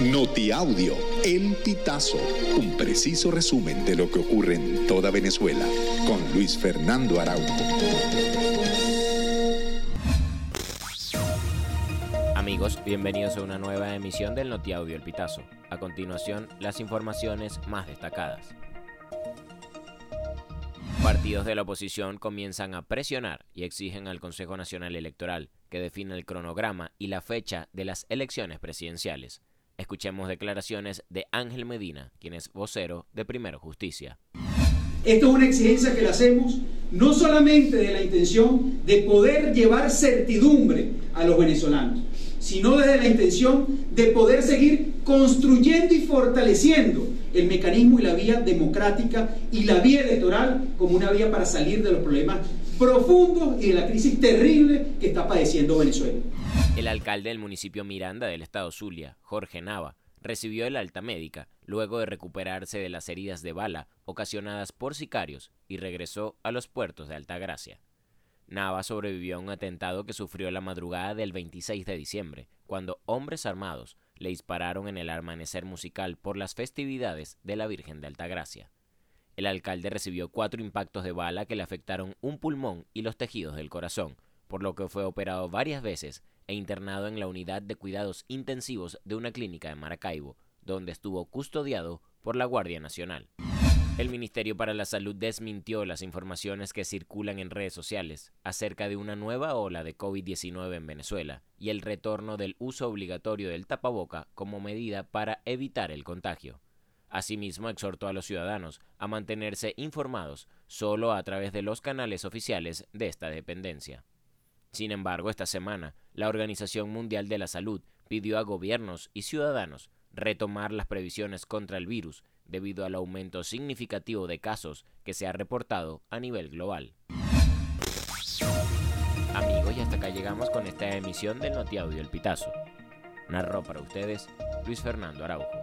Notiaudio, El Pitazo, un preciso resumen de lo que ocurre en toda Venezuela, con Luis Fernando Araújo. Amigos, bienvenidos a una nueva emisión del Notiaudio El Pitazo. A continuación, las informaciones más destacadas. Partidos de la oposición comienzan a presionar y exigen al Consejo Nacional Electoral que defina el cronograma y la fecha de las elecciones presidenciales. Escuchemos declaraciones de Ángel Medina, quien es vocero de Primero Justicia. Esto es una exigencia que le hacemos no solamente de la intención de poder llevar certidumbre a los venezolanos, sino desde la intención de poder seguir construyendo y fortaleciendo el mecanismo y la vía democrática y la vía electoral como una vía para salir de los problemas profundos y de la crisis terrible que está padeciendo Venezuela. El alcalde del municipio Miranda del estado Zulia, Jorge Nava, recibió el alta médica luego de recuperarse de las heridas de bala ocasionadas por sicarios y regresó a los puertos de Altagracia. Nava sobrevivió a un atentado que sufrió la madrugada del 26 de diciembre, cuando hombres armados le dispararon en el amanecer musical por las festividades de la Virgen de Altagracia. El alcalde recibió cuatro impactos de bala que le afectaron un pulmón y los tejidos del corazón, por lo que fue operado varias veces e internado en la unidad de cuidados intensivos de una clínica de Maracaibo, donde estuvo custodiado por la Guardia Nacional. El Ministerio para la Salud desmintió las informaciones que circulan en redes sociales acerca de una nueva ola de COVID-19 en Venezuela y el retorno del uso obligatorio del tapaboca como medida para evitar el contagio. Asimismo, exhortó a los ciudadanos a mantenerse informados solo a través de los canales oficiales de esta dependencia. Sin embargo, esta semana, la Organización Mundial de la Salud pidió a gobiernos y ciudadanos retomar las previsiones contra el virus debido al aumento significativo de casos que se ha reportado a nivel global. Amigos, y hasta acá llegamos con esta emisión del Notiaudio El Pitazo. Narró para ustedes Luis Fernando Araujo.